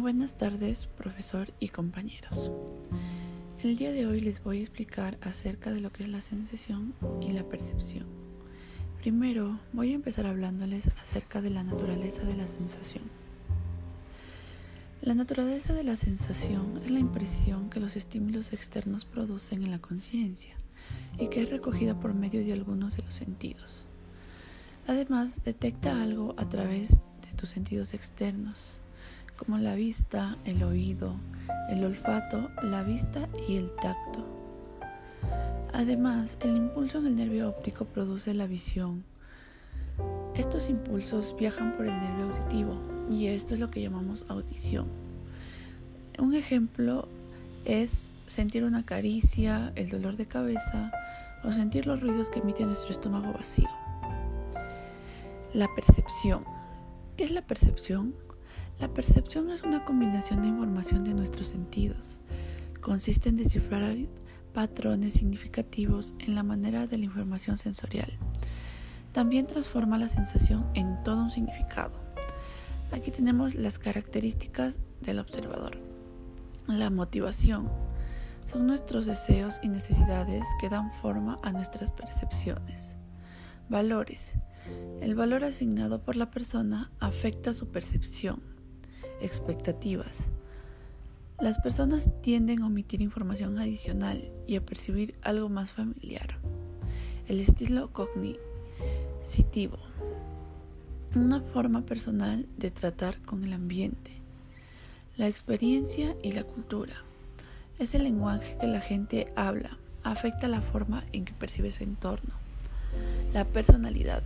Buenas tardes, profesor y compañeros. El día de hoy les voy a explicar acerca de lo que es la sensación y la percepción. Primero, voy a empezar hablándoles acerca de la naturaleza de la sensación. La naturaleza de la sensación es la impresión que los estímulos externos producen en la conciencia y que es recogida por medio de algunos de los sentidos. Además, detecta algo a través de tus sentidos externos, como la vista, el oído, el olfato, la vista y el tacto. Además, el impulso en el nervio óptico produce la visión. Estos impulsos viajan por el nervio auditivo y esto es lo que llamamos audición. Un ejemplo es sentir una caricia, el dolor de cabeza o sentir los ruidos que emite nuestro estómago vacío. La percepción. ¿Qué es la percepción? La percepción es una combinación de información de nuestros sentidos. Consiste en descifrar patrones significativos en la manera de la información sensorial. También transforma la sensación en todo un significado. Aquí tenemos las características del observador. La motivación son nuestros deseos y necesidades que dan forma a nuestras percepciones. Valores. El valor asignado por la persona afecta su percepción expectativas. Las personas tienden a omitir información adicional y a percibir algo más familiar. El estilo cognitivo. Una forma personal de tratar con el ambiente. La experiencia y la cultura. Es el lenguaje que la gente habla. Afecta la forma en que percibe su entorno. La personalidad.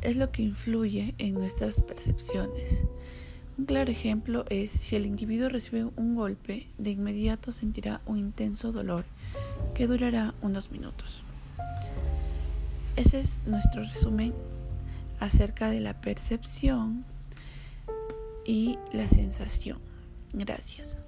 Es lo que influye en nuestras percepciones un claro ejemplo es si el individuo recibe un golpe, de inmediato sentirá un intenso dolor que durará unos minutos. Ese es nuestro resumen acerca de la percepción y la sensación. Gracias.